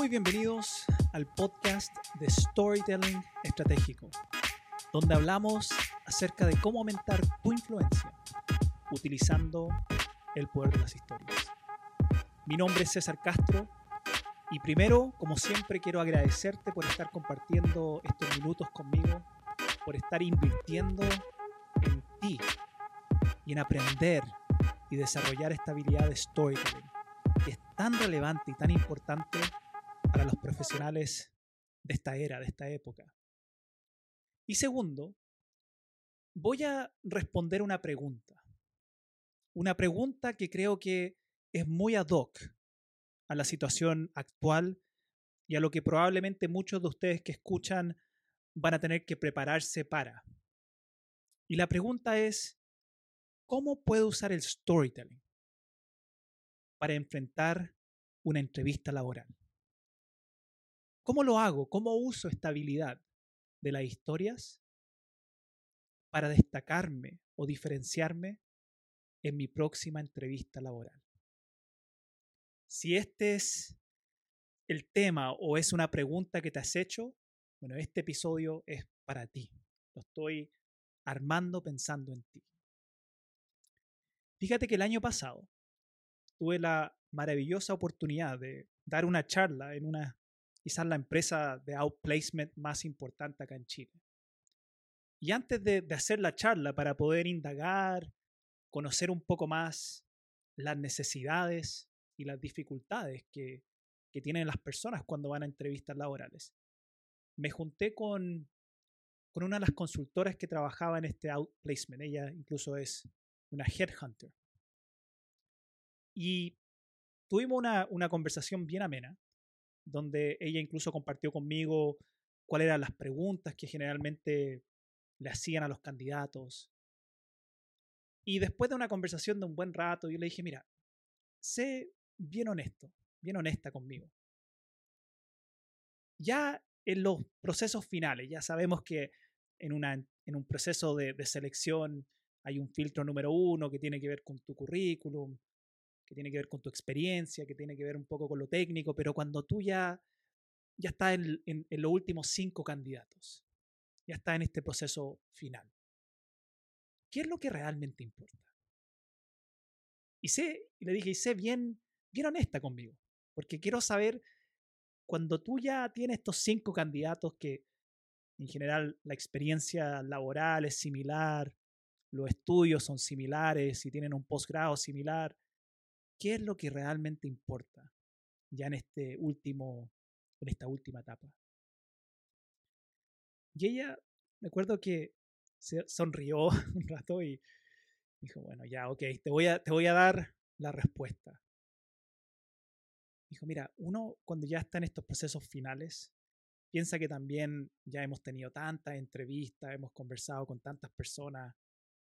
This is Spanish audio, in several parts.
Muy bienvenidos al podcast de Storytelling Estratégico, donde hablamos acerca de cómo aumentar tu influencia utilizando el poder de las historias. Mi nombre es César Castro y primero, como siempre, quiero agradecerte por estar compartiendo estos minutos conmigo, por estar invirtiendo en ti y en aprender y desarrollar esta habilidad de storytelling, que es tan relevante y tan importante para los profesionales de esta era, de esta época. Y segundo, voy a responder una pregunta. Una pregunta que creo que es muy ad hoc a la situación actual y a lo que probablemente muchos de ustedes que escuchan van a tener que prepararse para. Y la pregunta es, ¿cómo puedo usar el storytelling para enfrentar una entrevista laboral? ¿Cómo lo hago? ¿Cómo uso esta habilidad de las historias para destacarme o diferenciarme en mi próxima entrevista laboral? Si este es el tema o es una pregunta que te has hecho, bueno, este episodio es para ti. Lo estoy armando pensando en ti. Fíjate que el año pasado tuve la maravillosa oportunidad de dar una charla en una, quizás la empresa de outplacement más importante acá en Chile. Y antes de, de hacer la charla para poder indagar, conocer un poco más las necesidades y las dificultades que, que tienen las personas cuando van a entrevistas laborales. Me junté con, con una de las consultoras que trabajaba en este outplacement. Ella incluso es una headhunter. Y tuvimos una, una conversación bien amena, donde ella incluso compartió conmigo cuáles eran las preguntas que generalmente le hacían a los candidatos. Y después de una conversación de un buen rato, yo le dije, mira, sé bien honesto, bien honesta conmigo. Ya en los procesos finales, ya sabemos que en, una, en un proceso de, de selección hay un filtro número uno que tiene que ver con tu currículum, que tiene que ver con tu experiencia, que tiene que ver un poco con lo técnico, pero cuando tú ya, ya estás en, en, los últimos cinco candidatos, ya estás en este proceso final, ¿qué es lo que realmente importa? Y sé, y le dije, y sé bien bien honesta conmigo, porque quiero saber, cuando tú ya tienes estos cinco candidatos que en general la experiencia laboral es similar, los estudios son similares y tienen un posgrado similar, ¿qué es lo que realmente importa ya en este último, en esta última etapa? Y ella, me acuerdo que se sonrió un rato y dijo, bueno, ya, ok, te voy a, te voy a dar la respuesta. Dijo, mira, uno cuando ya está en estos procesos finales, piensa que también ya hemos tenido tantas entrevistas, hemos conversado con tantas personas,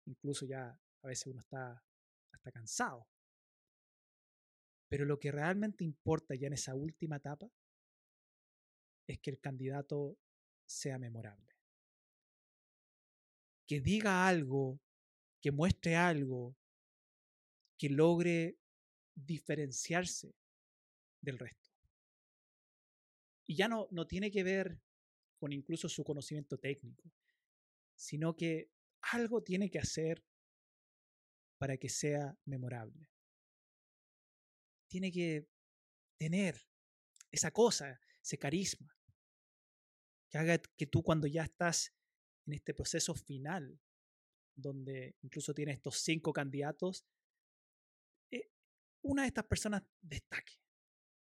incluso ya a veces uno está hasta cansado. Pero lo que realmente importa ya en esa última etapa es que el candidato sea memorable. Que diga algo, que muestre algo, que logre diferenciarse del resto. Y ya no, no tiene que ver con incluso su conocimiento técnico, sino que algo tiene que hacer para que sea memorable. Tiene que tener esa cosa, ese carisma, que haga que tú cuando ya estás en este proceso final, donde incluso tienes estos cinco candidatos, eh, una de estas personas destaque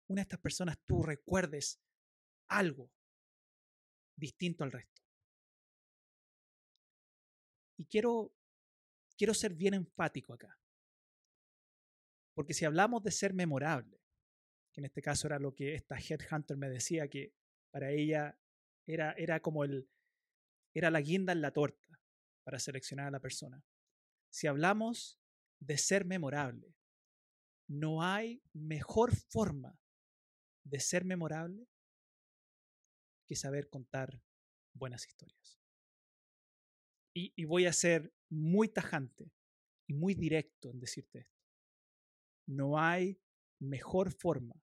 una de estas personas tú recuerdes algo distinto al resto. Y quiero, quiero ser bien enfático acá. Porque si hablamos de ser memorable, que en este caso era lo que esta headhunter me decía, que para ella era, era como el, era la guinda en la torta para seleccionar a la persona. Si hablamos de ser memorable, no hay mejor forma de ser memorable que saber contar buenas historias. Y, y, voy a ser muy tajante y muy directo en decirte esto. No hay mejor forma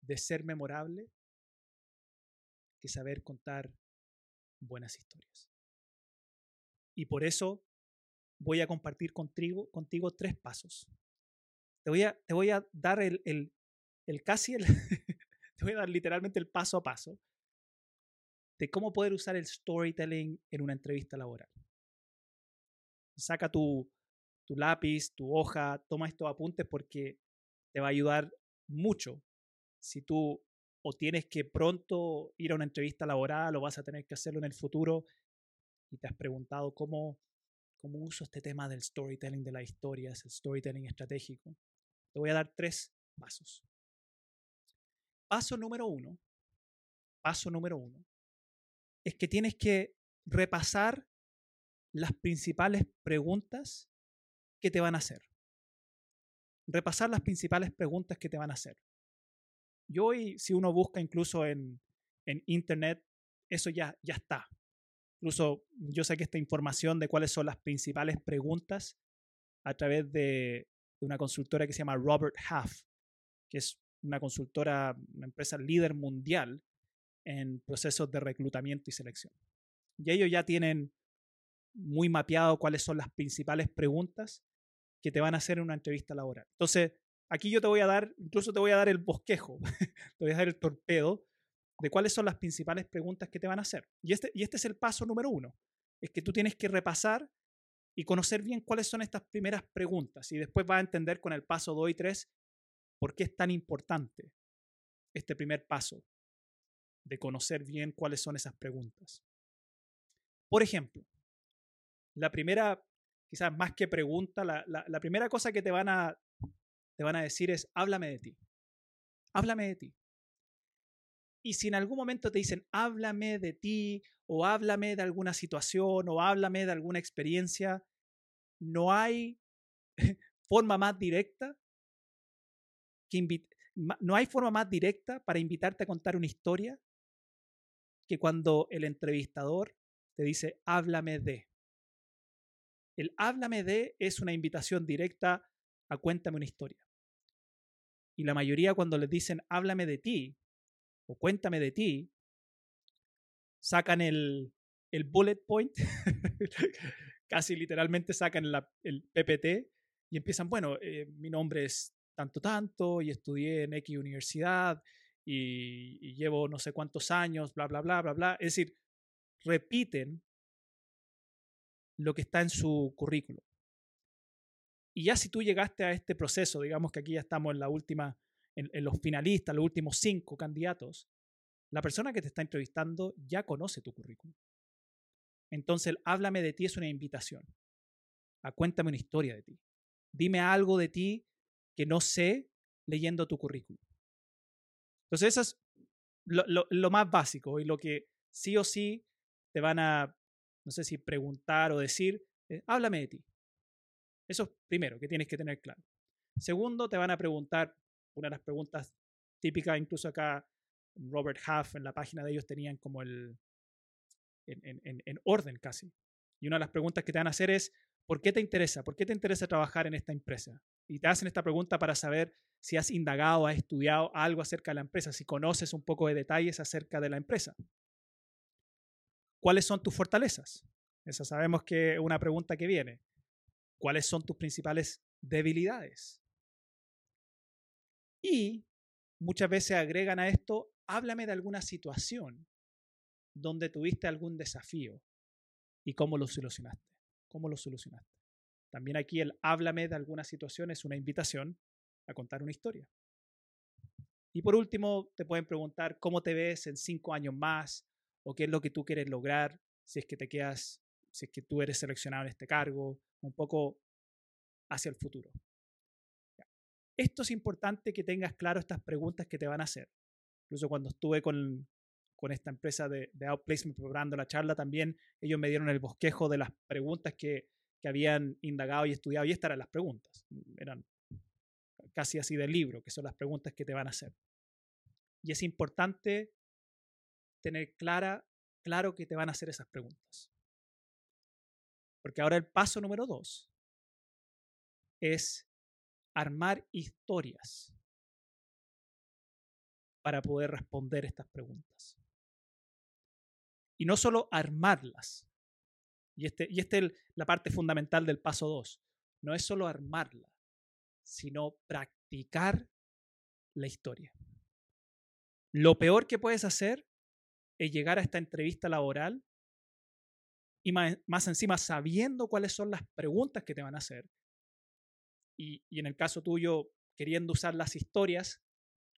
de ser memorable que saber contar buenas historias. Y por eso voy a compartir contigo, contigo tres pasos. Te voy a, dar el casi, el te voy a dar literalmente el paso a paso de cómo poder usar el storytelling en una entrevista laboral. Saca tu, tu lápiz, tu hoja, toma estos apuntes porque te va a ayudar mucho si tú o tienes que pronto ir a una entrevista laboral o vas a tener que hacerlo en el futuro y te has preguntado cómo, cómo uso este tema del storytelling de las historias, el storytelling estratégico. Te voy a dar tres pasos. Paso número uno, paso número uno, es que tienes que repasar las principales preguntas que te van a hacer. Repasar las principales preguntas que te van a hacer. Y hoy, si uno busca incluso en, en Internet, eso ya, ya está. Incluso yo sé que esta información de cuáles son las principales preguntas a través de, de una consultora que se llama Robert Half, que es una consultora, una empresa líder mundial en procesos de reclutamiento y selección. Y ellos ya tienen muy mapeado cuáles son las principales preguntas que te van a hacer en una entrevista laboral. Entonces, Aquí yo te voy a dar, incluso te voy a dar el bosquejo, te voy a dar el torpedo de cuáles son las principales preguntas que te van a hacer. Y este, y este es el paso número uno, es que tú tienes que repasar y conocer bien cuáles son estas primeras preguntas y después vas a entender con el paso 2 y 3 por qué es tan importante este primer paso de conocer bien cuáles son esas preguntas. Por ejemplo, la primera, quizás más que pregunta, la, la primera cosa que te van a te van a decir es, háblame de ti. Háblame de ti. Y si en algún momento te dicen, háblame de ti, o háblame de alguna situación, o háblame de alguna experiencia, no hay forma más directa que no hay forma más directa para invitarte a contar una historia que cuando el entrevistador te dice, háblame de. El háblame de es una invitación directa a cuéntame una historia. Y la mayoría cuando les dicen, háblame de ti o cuéntame de ti, sacan el, el bullet point, casi literalmente sacan el PPT y empiezan, bueno, eh, mi nombre es tanto tanto y estudié en X universidad y, y, llevo no sé cuántos años, bla, bla, bla, bla, bla. Es decir, repiten lo que está en su currículum. Y ya si tú llegaste a este proceso, digamos que aquí ya estamos en la última, en, los finalistas, los últimos cinco candidatos, la persona que te está entrevistando ya conoce tu currículum. Entonces, el háblame de ti es una invitación. A cuéntame una historia de ti. Dime algo de ti que no sé leyendo tu currículum. Entonces, eso es lo, más básico y lo que sí o sí te van a, no sé si preguntar o decir, háblame de ti. Eso es primero, que tienes que tener claro. Segundo, te van a preguntar, una de las preguntas típicas, incluso acá Robert Half en la página de ellos tenían como el, en, orden casi. Y una de las preguntas que te van a hacer es, ¿por qué te interesa? ¿Por qué te interesa trabajar en esta empresa? Y te hacen esta pregunta para saber si has indagado, has estudiado algo acerca de la empresa, si conoces un poco de detalles acerca de la empresa. ¿Cuáles son tus fortalezas? Esa sabemos que es una pregunta que viene. ¿Cuáles son tus principales debilidades? Y muchas veces agregan a esto, háblame de alguna situación donde tuviste algún desafío y cómo lo solucionaste. ¿Cómo lo solucionaste? También aquí el háblame de alguna situación es una invitación a contar una historia. Y por último, te pueden preguntar cómo te ves en cinco años más o qué es lo que tú quieres lograr si es que te quedas, si es que tú eres seleccionado en este cargo un poco hacia el futuro. Esto es importante que tengas claro estas preguntas que te van a hacer. Incluso cuando estuve con, con esta empresa de, de Outplacement preparando la charla, también ellos me dieron el bosquejo de las preguntas que, que habían indagado y estudiado. Y estas eran las preguntas. Eran casi así del libro, que son las preguntas que te van a hacer. Y es importante tener clara, claro que te van a hacer esas preguntas. Porque ahora el paso número dos es armar historias. para poder responder estas preguntas. Y no solo armarlas. Y esta y este es la parte fundamental del paso 2. No es solo armarla, sino practicar la historia. Lo peor que puedes hacer es llegar a esta entrevista laboral y más, encima sabiendo cuáles son las preguntas que te van a hacer. Y, y en el caso tuyo, queriendo usar las historias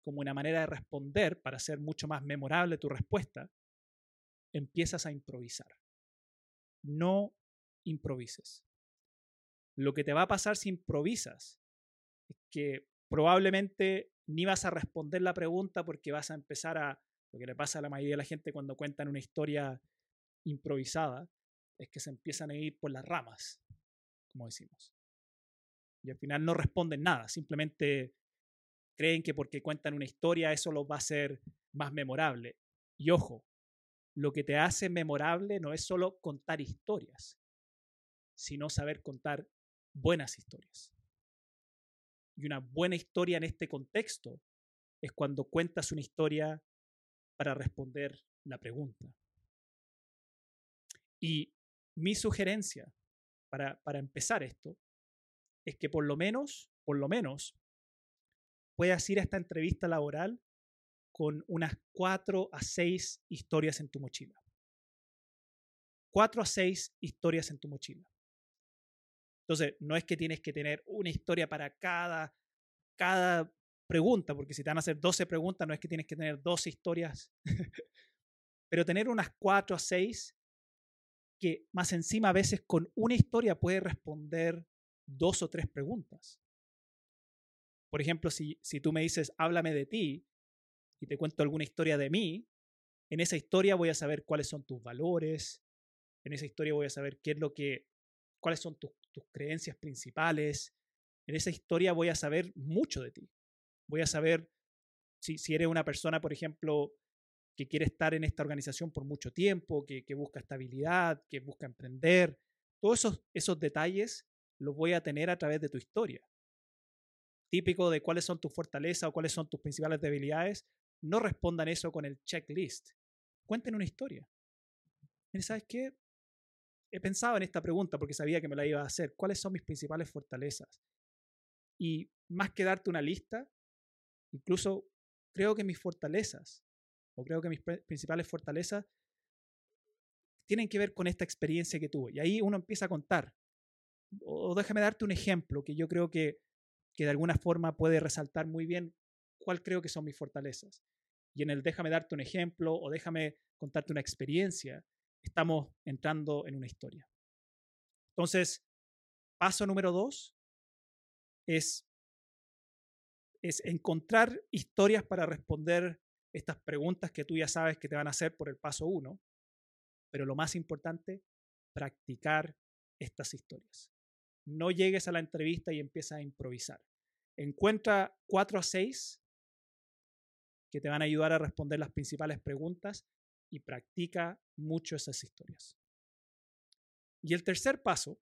como una manera de responder para hacer mucho más memorable tu respuesta, empiezas a improvisar. No improvises. Lo que te va a pasar si improvisas es que probablemente ni vas a responder la pregunta porque vas a empezar a, lo que le pasa a la mayoría de la gente cuando cuentan una historia improvisada, es que se empiezan a ir por las ramas, como decimos. Y al final no responden nada, simplemente creen que porque cuentan una historia eso los va a hacer más memorable. Y ojo, lo que te hace memorable no es solo contar historias, sino saber contar buenas historias. Y una buena historia en este contexto es cuando cuentas una historia para responder la pregunta. Y mi sugerencia para, para empezar esto es que por lo menos, por lo menos, puedas ir a esta entrevista laboral con unas cuatro a seis historias en tu mochila. Cuatro a seis historias en tu mochila. Entonces, no es que tienes que tener una historia para cada, cada pregunta, porque si te van a hacer 12 preguntas, no es que tienes que tener 12 historias, pero tener unas cuatro a seis que más encima a veces con una historia puede responder dos o tres preguntas. Por ejemplo, si, si tú me dices, háblame de ti, y te cuento alguna historia de mí, en esa historia voy a saber cuáles son tus valores, en esa historia voy a saber qué es lo que, cuáles son tus creencias principales, en esa historia voy a saber mucho de ti. Voy a saber si, si eres una persona, por ejemplo, que quiere estar en esta organización por mucho tiempo, que, que busca estabilidad, que busca emprender. Todos esos, esos detalles los voy a tener a través de tu historia. Típico de cuáles son tus fortalezas o cuáles son tus principales debilidades, no respondan eso con el checklist. Cuenten una historia. ¿Sabes qué? He pensado en esta pregunta porque sabía que me la iba a hacer. ¿Cuáles son mis principales fortalezas? Y más que darte una lista, incluso creo que mis fortalezas, o creo que mis principales fortalezas, tienen que ver con esta experiencia que tuve. Y ahí uno empieza a contar. O déjame darte un ejemplo que yo creo que, que de alguna forma puede resaltar muy bien cuál creo que son mis fortalezas. Y en el déjame darte un ejemplo o déjame contarte una experiencia, estamos entrando en una historia. Entonces, paso número dos es, es encontrar historias para responder estas preguntas que tú ya sabes que te van a hacer por el paso uno, pero lo más importante, practicar estas historias. No llegues a la entrevista y empieza a improvisar. Encuentra cuatro a seis que te van a ayudar a responder las principales preguntas y practica mucho esas historias. Y el tercer paso,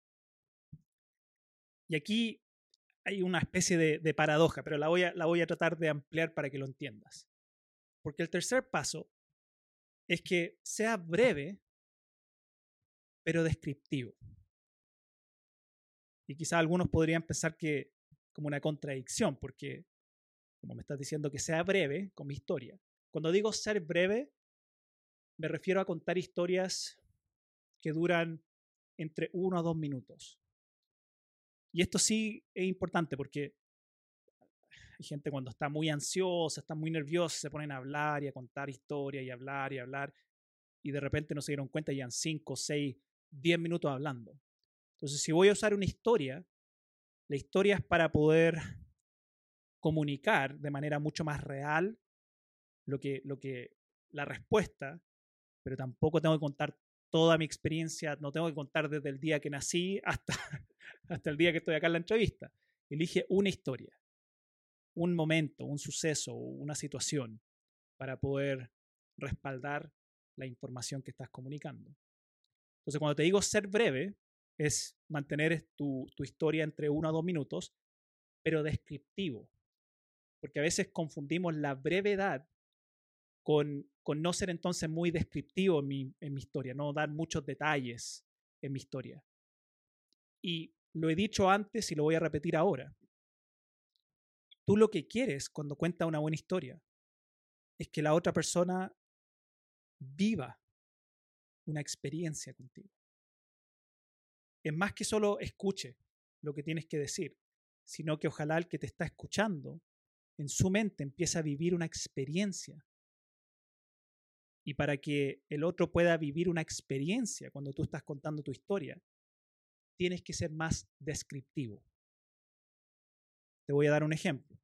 y aquí hay una especie de, paradoja, pero la voy, a, la voy a tratar de ampliar para que lo entiendas. Porque el tercer paso es que sea breve, pero descriptivo. Y quizá algunos podrían pensar que como una contradicción, porque como me estás diciendo, que sea breve con mi historia. Cuando digo ser breve, me refiero a contar historias que duran entre uno a dos minutos. Y esto sí es importante porque hay gente cuando está muy ansiosa, está muy nerviosa, se ponen a hablar y a contar historias y hablar y hablar, y de repente no se dieron cuenta y ya cinco, seis, diez minutos hablando. Entonces, si voy a usar una historia, la historia es para poder comunicar de manera mucho más real lo que, lo que la respuesta, pero tampoco tengo que contar toda mi experiencia, no tengo que contar desde el día que nací hasta, hasta el día que estoy acá en la entrevista. Elige una historia, un momento, un suceso, una situación para poder respaldar la información que estás comunicando. Entonces, cuando te digo ser breve, es mantener tu, historia entre uno a dos minutos, pero descriptivo porque a veces confundimos la brevedad con, con no ser entonces muy descriptivo en mi, en mi historia, no dar muchos detalles en mi historia. Y lo he dicho antes y lo voy a repetir ahora. Tú lo que quieres cuando cuenta una buena historia es que la otra persona viva una experiencia contigo. Es más que solo escuche lo que tienes que decir, sino que ojalá el que te está escuchando en su mente empiece a vivir una experiencia. Y para que el otro pueda vivir una experiencia cuando tú estás contando tu historia, tienes que ser más descriptivo. Te voy a dar un ejemplo.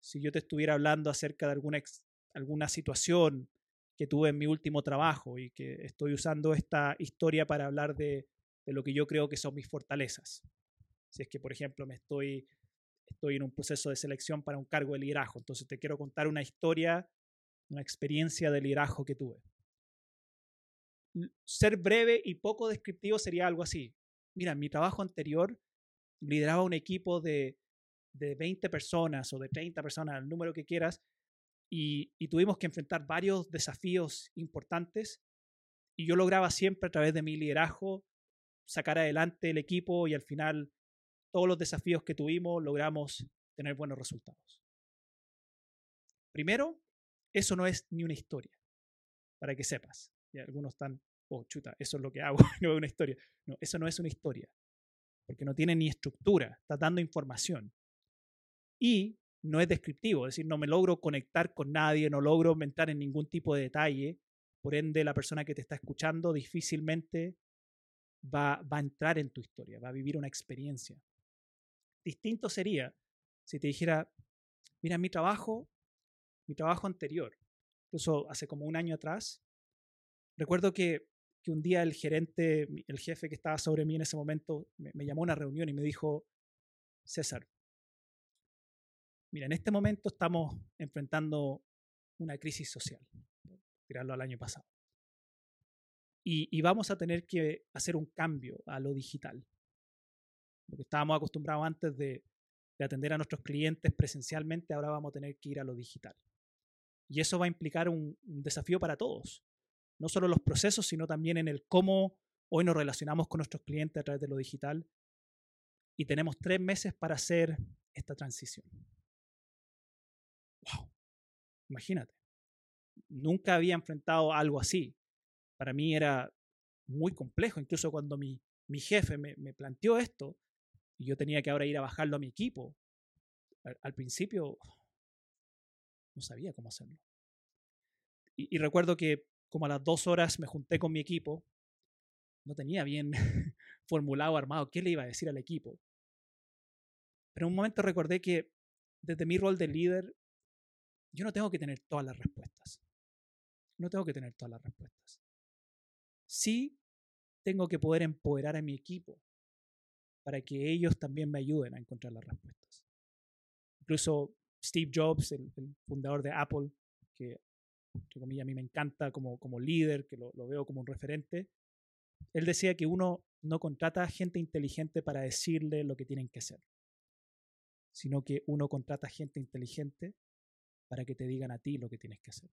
Si yo te estuviera hablando acerca de alguna, alguna situación que tuve en mi último trabajo y que estoy usando esta historia para hablar de, de lo que yo creo que son mis fortalezas. Si es que, por ejemplo, me estoy, estoy en un proceso de selección para un cargo de liderazgo, entonces te quiero contar una historia, una experiencia de liderazgo que tuve. Ser breve y poco descriptivo sería algo así. Mira, mi trabajo anterior lideraba un equipo de, de 20 personas o de 30 personas, el número que quieras, y, y, tuvimos que enfrentar varios desafíos importantes y yo lograba siempre a través de mi liderazgo sacar adelante el equipo y al final todos los desafíos que tuvimos logramos tener buenos resultados. Primero, eso no es ni una historia, para que sepas. Y algunos están, oh, chuta, eso es lo que hago, no es una historia. No, eso no es una historia, porque no tiene ni estructura, está dando información. Y no es descriptivo, es decir, no me logro conectar con nadie, no logro aumentar en ningún tipo de detalle, por ende la persona que te está escuchando difícilmente va, va a entrar en tu historia, va a vivir una experiencia. Distinto sería si te dijera, mira, mi trabajo, mi trabajo anterior, incluso hace como un año atrás, recuerdo que, que un día el gerente, el jefe que estaba sobre mí en ese momento, me, llamó a una reunión y me dijo, César, mira, en este momento estamos enfrentando una crisis social, tirarlo al año pasado. Y, vamos a tener que hacer un cambio a lo digital. Lo que estábamos acostumbrados antes de, atender a nuestros clientes presencialmente, ahora vamos a tener que ir a lo digital. Y eso va a implicar un, desafío para todos. No solo los procesos, sino también en el cómo hoy nos relacionamos con nuestros clientes a través de lo digital. Y tenemos tres meses para hacer esta transición. ¡Wow! Imagínate. Nunca había enfrentado algo así para mí era muy complejo, incluso cuando mi, mi jefe me, me, planteó esto y yo tenía que ahora ir a bajarlo a mi equipo. Al, principio no sabía cómo hacerlo. Y, y, recuerdo que como a las dos horas me junté con mi equipo, no tenía bien formulado, armado, qué le iba a decir al equipo. Pero en un momento recordé que desde mi rol de líder, yo no tengo que tener todas las respuestas. No tengo que tener todas las respuestas sí tengo que poder empoderar a mi equipo para que ellos también me ayuden a encontrar las respuestas. Incluso Steve Jobs, el, fundador de Apple, que entre comillas a mí me encanta como, como líder, que lo, veo como un referente, él decía que uno no contrata gente inteligente para decirle lo que tienen que hacer, sino que uno contrata gente inteligente para que te digan a ti lo que tienes que hacer.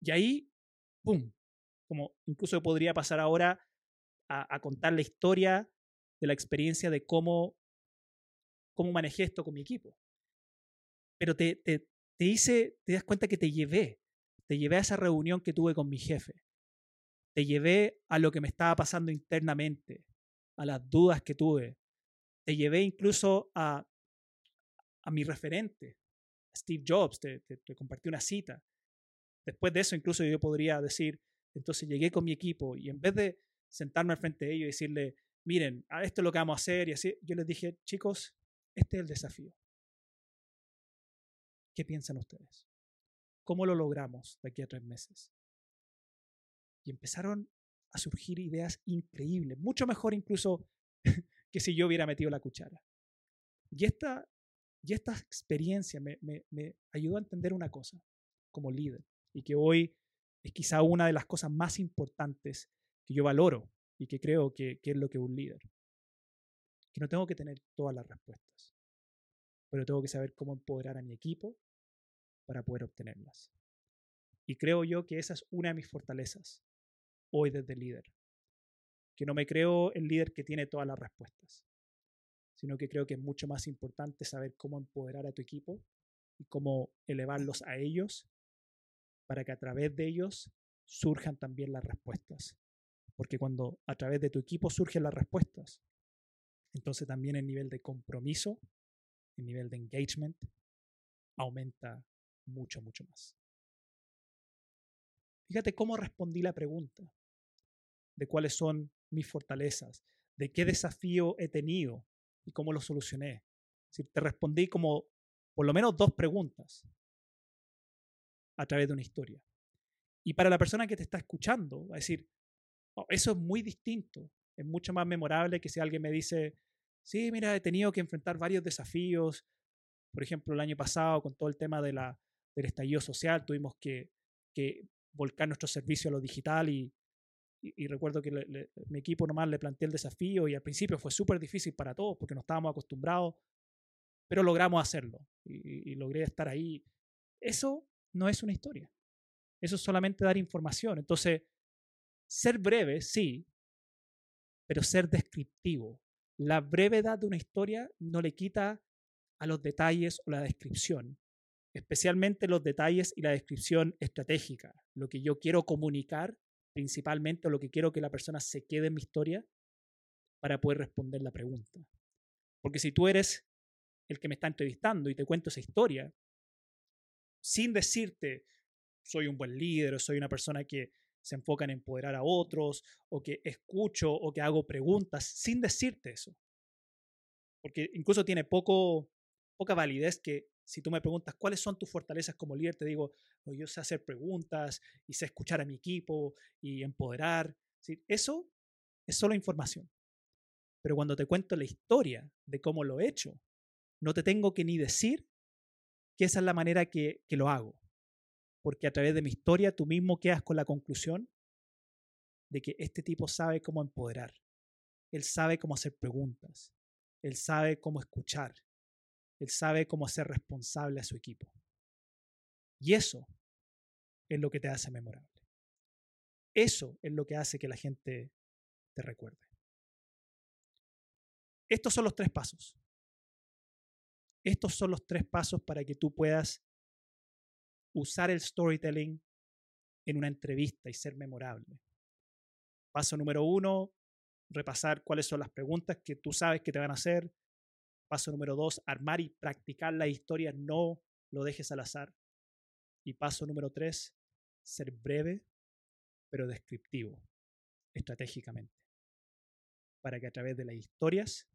Y ahí, ¡pum!, como incluso podría pasar ahora a, contar la historia de la experiencia de cómo, cómo manejé esto con mi equipo. Pero te, te hice, te das cuenta que te llevé, te llevé a esa reunión que tuve con mi jefe, te llevé a lo que me estaba pasando internamente, a las dudas que tuve, te llevé incluso a, a mi referente, Steve Jobs, te, te compartí una cita. Después de eso, incluso yo podría decir, entonces llegué con mi equipo y en vez de sentarme al frente de ellos y decirle, miren, esto es lo que vamos a hacer y así, yo les dije, chicos, este es el desafío. ¿Qué piensan ustedes? ¿Cómo lo logramos de aquí a tres meses? Y empezaron a surgir ideas increíbles, mucho mejor incluso que si yo hubiera metido la cuchara. Y esta, y esta experiencia me, me, me ayudó a entender una cosa como líder y que hoy es quizá una de las cosas más importantes que yo valoro y que creo que, que es lo que un líder. Que no tengo que tener todas las respuestas, pero tengo que saber cómo empoderar a mi equipo para poder obtenerlas. Y creo yo que esa es una de mis fortalezas hoy desde líder. Que no me creo el líder que tiene todas las respuestas, sino que creo que es mucho más importante saber cómo empoderar a tu equipo y cómo elevarlos a ellos para que a través de ellos surjan también las respuestas. Porque cuando a través de tu equipo surgen las respuestas, entonces también el nivel de compromiso, el nivel de engagement aumenta mucho, mucho más. Fíjate cómo respondí la pregunta de cuáles son mis fortalezas, de qué desafío he tenido y cómo lo solucioné. Si te respondí como por lo menos dos preguntas a través de una historia. Y para la persona que te está escuchando, va a decir, oh, eso es muy distinto, es mucho más memorable que si alguien me dice, sí, mira, he tenido que enfrentar varios desafíos. Por ejemplo, el año pasado, con todo el tema de la, del estallido social, tuvimos que, volcar nuestro servicio a lo digital y, y, recuerdo que mi equipo nomás le planteé el desafío y al principio fue súper difícil para todos porque no estábamos acostumbrados, pero logramos hacerlo y, y logré estar ahí. Eso no es una historia. Eso es solamente dar información. Entonces, ser breve, sí, pero ser descriptivo. La brevedad de una historia no le quita a los detalles o la descripción, especialmente los detalles y la descripción estratégica, lo que yo quiero comunicar, principalmente lo que quiero que la persona se quede en mi historia para poder responder la pregunta. Porque si tú eres el que me está entrevistando y te cuento esa historia, sin decirte soy un buen líder o soy una persona que se enfoca en empoderar a otros o que escucho o que hago preguntas sin decirte eso. Porque incluso tiene poco, poca validez que si tú me preguntas cuáles son tus fortalezas como líder, te digo, yo sé hacer preguntas y sé escuchar a mi equipo y empoderar. Eso es solo información. Pero cuando te cuento la historia de cómo lo he hecho, no te tengo que ni decir que esa es la manera que, que lo hago porque a través de mi historia tú mismo quedas con la conclusión de que este tipo sabe cómo empoderar, él sabe cómo hacer preguntas, él sabe cómo escuchar, él sabe cómo ser responsable a su equipo. Y eso es lo que te hace memorable. Eso es lo que hace que la gente te recuerde. Estos son los tres pasos. Estos son los tres pasos para que tú puedas usar el storytelling en una entrevista y ser memorable. Paso número uno, repasar cuáles son las preguntas que tú sabes que te van a hacer. Paso número dos, armar y practicar la historia, no lo dejes al azar. Y paso número tres, ser breve, pero descriptivo, estratégicamente, para que a través de las historias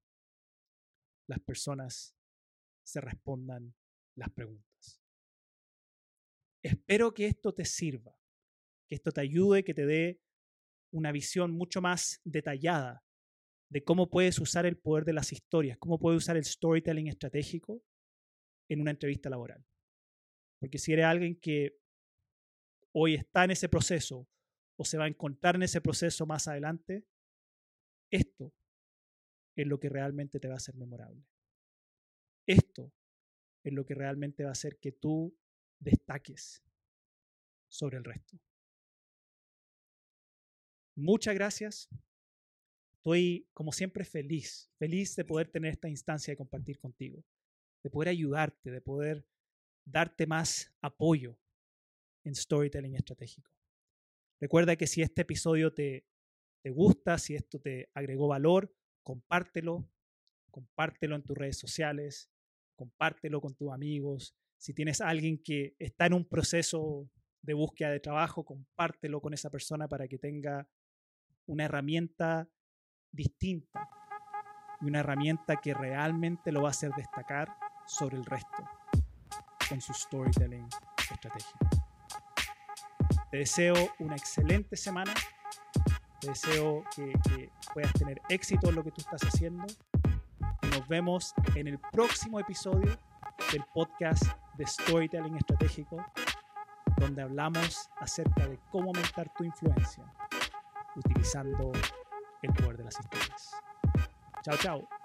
las personas se respondan las preguntas. Espero que esto te sirva, que esto te ayude, que te dé una visión mucho más detallada de cómo puedes usar el poder de las historias, cómo puedes usar el storytelling estratégico en una entrevista laboral. Porque si eres alguien que hoy está en ese proceso o se va a encontrar en ese proceso más adelante, esto es lo que realmente te va a hacer memorable. Esto es lo que realmente va a hacer que tú destaques sobre el resto. Muchas gracias. Estoy, como siempre, feliz, feliz de poder tener esta instancia de compartir contigo, de poder ayudarte, de poder darte más apoyo en storytelling estratégico. Recuerda que si este episodio te, te gusta, si esto te agregó valor, compártelo, compártelo en tus redes sociales, compártelo con tus amigos, si tienes alguien que está en un proceso de búsqueda de trabajo, compártelo con esa persona para que tenga una herramienta distinta y una herramienta que realmente lo va a hacer destacar sobre el resto con su storytelling estratégico. Te deseo una excelente semana, te deseo que, puedas tener éxito en lo que tú estás haciendo. Nos vemos en el próximo episodio del podcast de Storytelling Estratégico, donde hablamos acerca de cómo aumentar tu influencia utilizando el poder de las historias. Chao, chao.